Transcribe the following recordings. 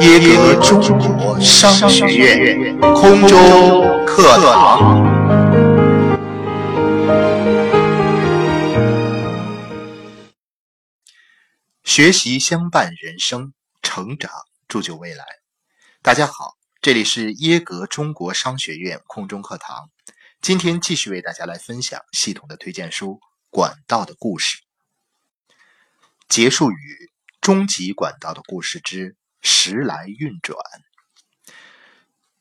耶格中国商学院空中课堂。学习相伴人生，成长铸就未来。大家好，这里是耶格中国商学院空中课堂。今天继续为大家来分享系统的推荐书《管道的故事》，结束语：终极管道的故事之。时来运转，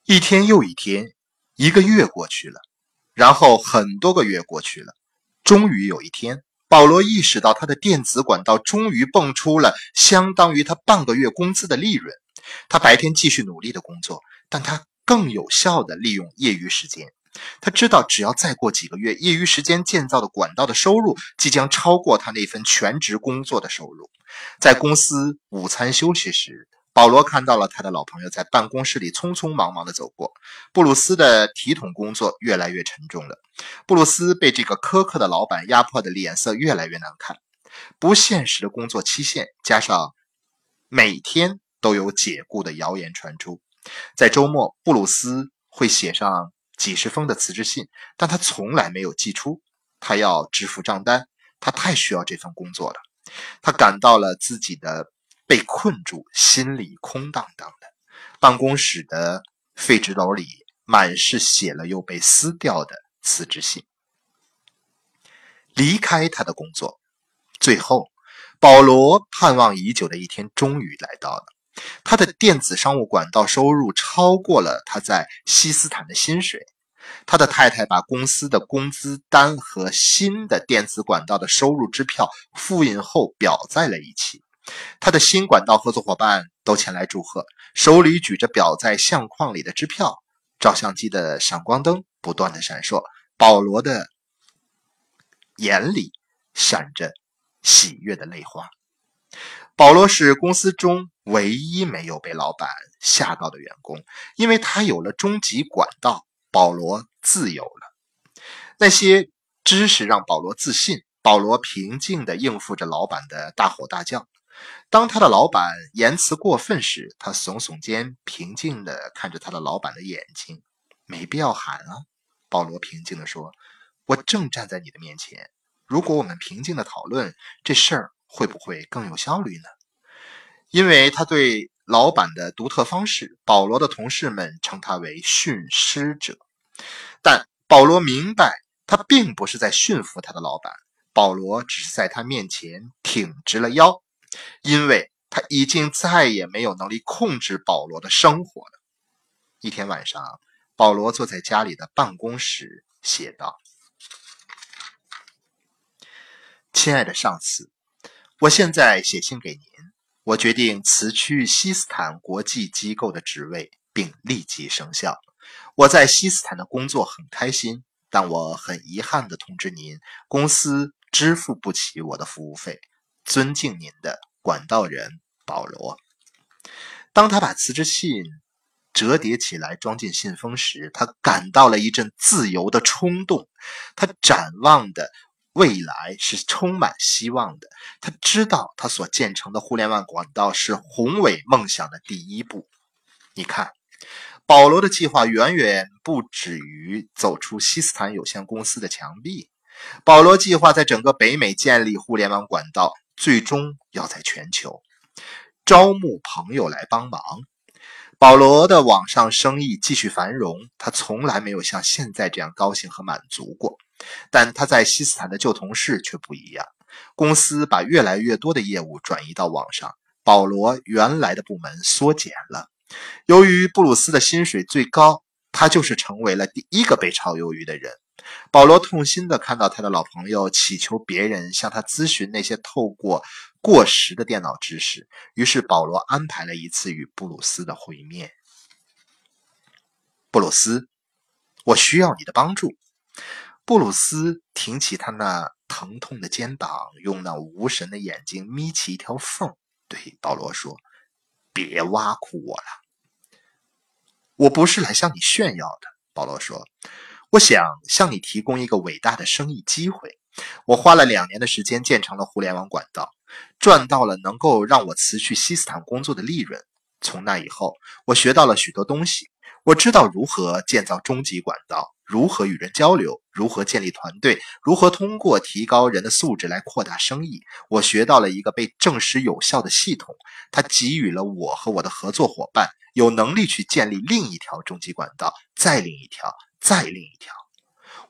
一天又一天，一个月过去了，然后很多个月过去了。终于有一天，保罗意识到他的电子管道终于蹦出了相当于他半个月工资的利润。他白天继续努力的工作，但他更有效的利用业余时间。他知道，只要再过几个月，业余时间建造的管道的收入即将超过他那份全职工作的收入。在公司午餐休息时。保罗看到了他的老朋友在办公室里匆匆忙忙地走过。布鲁斯的体统工作越来越沉重了。布鲁斯被这个苛刻的老板压迫的脸色越来越难看。不现实的工作期限，加上每天都有解雇的谣言传出，在周末，布鲁斯会写上几十封的辞职信，但他从来没有寄出。他要支付账单，他太需要这份工作了。他感到了自己的。被困住，心里空荡荡的。办公室的废纸篓里满是写了又被撕掉的辞职信。离开他的工作，最后，保罗盼望已久的一天终于来到了。他的电子商务管道收入超过了他在西斯坦的薪水。他的太太把公司的工资单和新的电子管道的收入支票复印后裱在了一起。他的新管道合作伙伴都前来祝贺，手里举着裱在相框里的支票，照相机的闪光灯不断的闪烁，保罗的眼里闪着喜悦的泪花。保罗是公司中唯一没有被老板吓到的员工，因为他有了终极管道，保罗自由了。那些知识让保罗自信，保罗平静地应付着老板的大吼大叫。当他的老板言辞过分时，他耸耸肩，平静地看着他的老板的眼睛。没必要喊啊，保罗平静地说：“我正站在你的面前。如果我们平静地讨论这事儿，会不会更有效率呢？”因为他对老板的独特方式，保罗的同事们称他为训师者。但保罗明白，他并不是在驯服他的老板。保罗只是在他面前挺直了腰。因为他已经再也没有能力控制保罗的生活了。一天晚上，保罗坐在家里的办公室写道：“亲爱的上司，我现在写信给您。我决定辞去西斯坦国际机构的职位，并立即生效。我在西斯坦的工作很开心，但我很遗憾地通知您，公司支付不起我的服务费。尊敬您的。”管道人保罗，当他把辞职信折叠起来装进信封时，他感到了一阵自由的冲动。他展望的未来是充满希望的。他知道他所建成的互联网管道是宏伟梦想的第一步。你看，保罗的计划远远不止于走出西斯坦有限公司的墙壁。保罗计划在整个北美建立互联网管道。最终要在全球招募朋友来帮忙。保罗的网上生意继续繁荣，他从来没有像现在这样高兴和满足过。但他在西斯坦的旧同事却不一样。公司把越来越多的业务转移到网上，保罗原来的部门缩减了。由于布鲁斯的薪水最高，他就是成为了第一个被炒鱿鱼的人。保罗痛心地看到他的老朋友祈求别人向他咨询那些透过过时的电脑知识，于是保罗安排了一次与布鲁斯的会面。布鲁斯，我需要你的帮助。布鲁斯挺起他那疼痛的肩膀，用那无神的眼睛眯起一条缝，对保罗说：“别挖苦我了，我不是来向你炫耀的。”保罗说。我想向你提供一个伟大的生意机会。我花了两年的时间建成了互联网管道，赚到了能够让我辞去西斯坦工作的利润。从那以后，我学到了许多东西。我知道如何建造终极管道，如何与人交流，如何建立团队，如何通过提高人的素质来扩大生意。我学到了一个被证实有效的系统，它给予了我和我的合作伙伴有能力去建立另一条终极管道，再另一条，再另一条。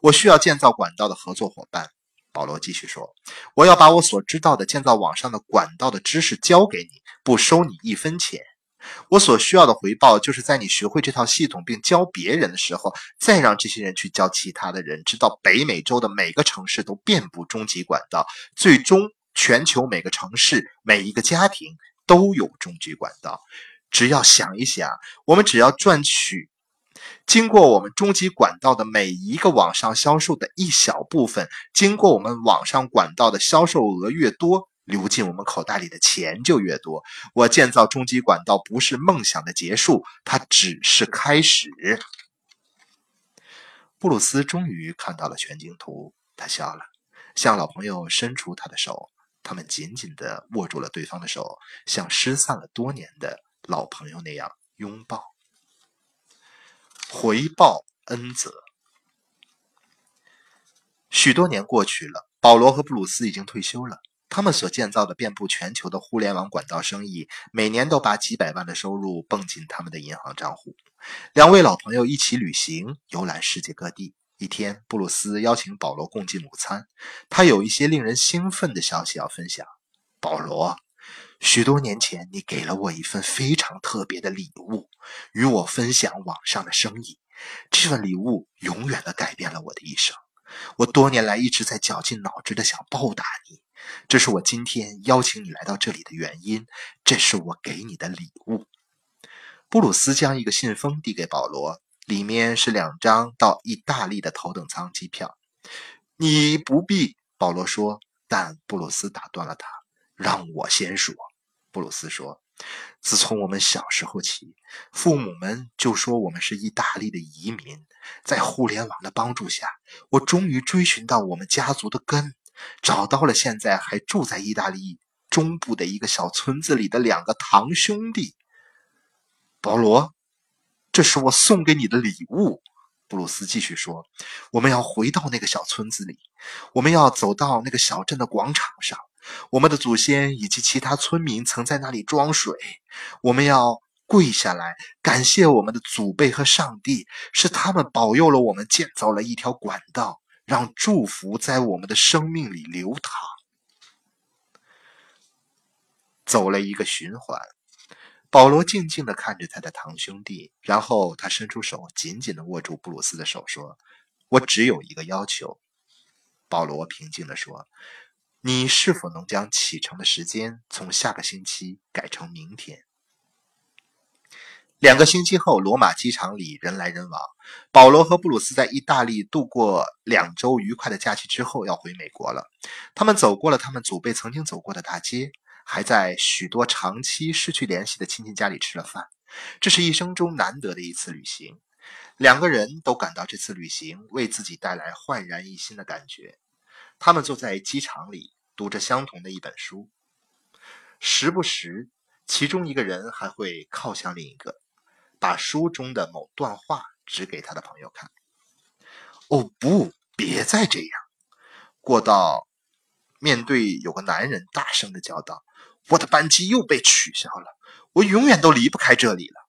我需要建造管道的合作伙伴。保罗继续说：“我要把我所知道的建造网上的管道的知识教给你，不收你一分钱。我所需要的回报，就是在你学会这套系统并教别人的时候，再让这些人去教其他的人，直到北美洲的每个城市都遍布终极管道，最终全球每个城市、每一个家庭都有终极管道。只要想一想，我们只要赚取。”经过我们终极管道的每一个网上销售的一小部分，经过我们网上管道的销售额越多，流进我们口袋里的钱就越多。我建造终极管道不是梦想的结束，它只是开始。布鲁斯终于看到了全景图，他笑了，向老朋友伸出他的手，他们紧紧地握住了对方的手，像失散了多年的老朋友那样拥抱。回报恩泽。许多年过去了，保罗和布鲁斯已经退休了。他们所建造的遍布全球的互联网管道生意，每年都把几百万的收入蹦进他们的银行账户。两位老朋友一起旅行，游览世界各地。一天，布鲁斯邀请保罗共进午餐，他有一些令人兴奋的消息要分享。保罗。许多年前，你给了我一份非常特别的礼物，与我分享网上的生意。这份礼物永远的改变了我的一生。我多年来一直在绞尽脑汁的想报答你，这是我今天邀请你来到这里的原因。这是我给你的礼物。布鲁斯将一个信封递给保罗，里面是两张到意大利的头等舱机票。你不必，保罗说，但布鲁斯打断了他。让我先说，布鲁斯说：“自从我们小时候起，父母们就说我们是意大利的移民。在互联网的帮助下，我终于追寻到我们家族的根，找到了现在还住在意大利中部的一个小村子里的两个堂兄弟。”保罗，这是我送给你的礼物。布鲁斯继续说：“我们要回到那个小村子里，我们要走到那个小镇的广场上。”我们的祖先以及其他村民曾在那里装水。我们要跪下来感谢我们的祖辈和上帝，是他们保佑了我们，建造了一条管道，让祝福在我们的生命里流淌。走了一个循环，保罗静静地看着他的堂兄弟，然后他伸出手，紧紧地握住布鲁斯的手，说：“我只有一个要求。”保罗平静地说。你是否能将启程的时间从下个星期改成明天？两个星期后，罗马机场里人来人往。保罗和布鲁斯在意大利度过两周愉快的假期之后，要回美国了。他们走过了他们祖辈曾经走过的大街，还在许多长期失去联系的亲戚家里吃了饭。这是一生中难得的一次旅行。两个人都感到这次旅行为自己带来焕然一新的感觉。他们坐在机场里，读着相同的一本书，时不时，其中一个人还会靠向另一个，把书中的某段话指给他的朋友看。哦不，别再这样！过道面对有个男人大声的叫道：“我的班机又被取消了，我永远都离不开这里了。”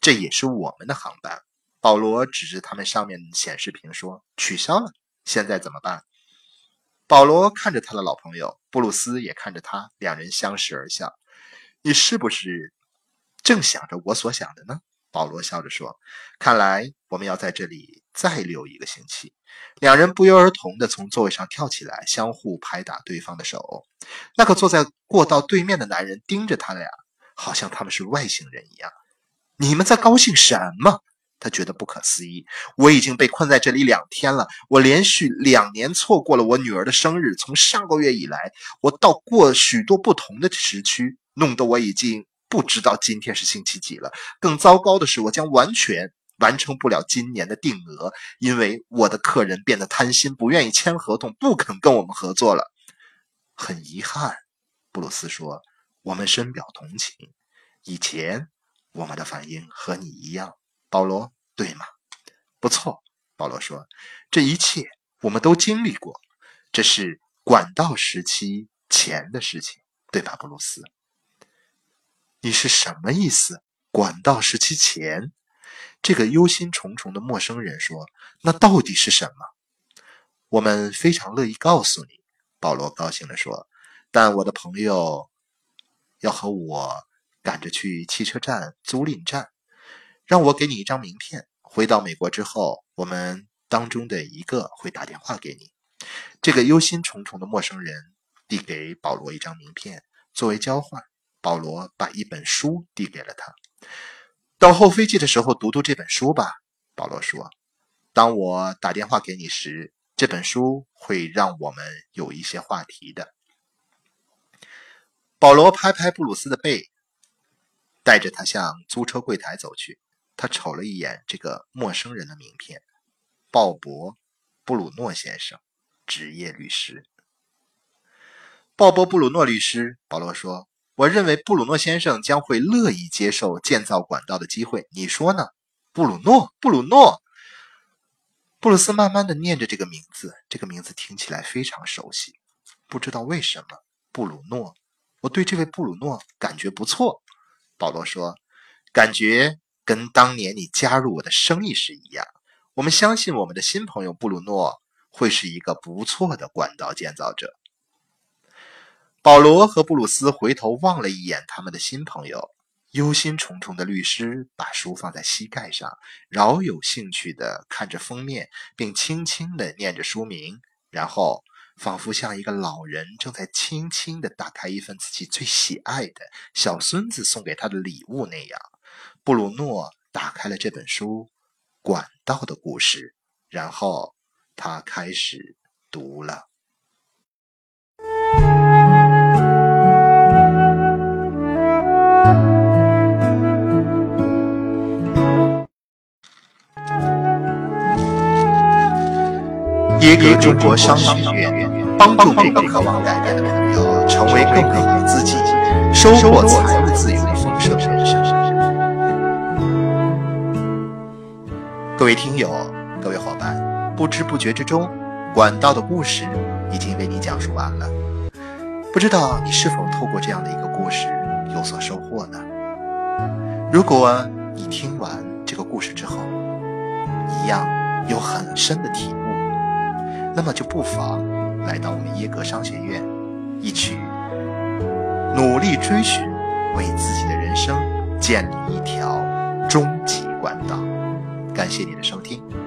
这也是我们的航班。保罗指着他们上面显示屏说：“取消了。”现在怎么办？保罗看着他的老朋友布鲁斯，也看着他，两人相视而笑。你是不是正想着我所想的呢？保罗笑着说：“看来我们要在这里再留一个星期。”两人不约而同地从座位上跳起来，相互拍打对方的手。那个坐在过道对面的男人盯着他俩，好像他们是外星人一样。你们在高兴什么？他觉得不可思议。我已经被困在这里两天了。我连续两年错过了我女儿的生日。从上个月以来，我到过许多不同的时区，弄得我已经不知道今天是星期几了。更糟糕的是，我将完全完成不了今年的定额，因为我的客人变得贪心，不愿意签合同，不肯跟我们合作了。很遗憾，布鲁斯说：“我们深表同情。以前我们的反应和你一样，保罗，对吗？”“不错。”保罗说：“这一切我们都经历过，这是管道时期前的事情，对吧，布鲁斯？”“你是什么意思？管道时期前？”这个忧心忡忡的陌生人说：“那到底是什么？”我们非常乐意告诉你，保罗高兴地说。但我的朋友要和我赶着去汽车站租赁站，让我给你一张名片。回到美国之后，我们当中的一个会打电话给你。这个忧心忡忡的陌生人递给保罗一张名片，作为交换，保罗把一本书递给了他。到候飞机的时候读读这本书吧，保罗说。当我打电话给你时。这本书会让我们有一些话题的。保罗拍拍布鲁斯的背，带着他向租车柜台走去。他瞅了一眼这个陌生人的名片：鲍勃·布鲁诺先生，职业律师。鲍勃·布鲁诺律师，保罗说：“我认为布鲁诺先生将会乐意接受建造管道的机会。你说呢？”布鲁诺，布鲁诺。布鲁斯慢慢的念着这个名字，这个名字听起来非常熟悉，不知道为什么。布鲁诺，我对这位布鲁诺感觉不错。保罗说：“感觉跟当年你加入我的生意时一样。我们相信我们的新朋友布鲁诺会是一个不错的管道建造者。”保罗和布鲁斯回头望了一眼他们的新朋友。忧心忡忡的律师把书放在膝盖上，饶有兴趣地看着封面，并轻轻地念着书名，然后仿佛像一个老人正在轻轻地打开一份自己最喜爱的小孙子送给他的礼物那样，布鲁诺打开了这本书《管道的故事》，然后他开始读了。耶格中国商学院帮助每个渴望改变的朋友成为更好的自己，收获财务自由各位听友，各位伙伴，不知不觉之中，管道的故事已经为你讲述完了。不知道你是否透过这样的一个故事有所收获呢？如果你听完这个故事之后，一样有很深的体悟。那么就不妨来到我们耶格商学院，一起努力追寻，为自己的人生建立一条终极管道。感谢你的收听。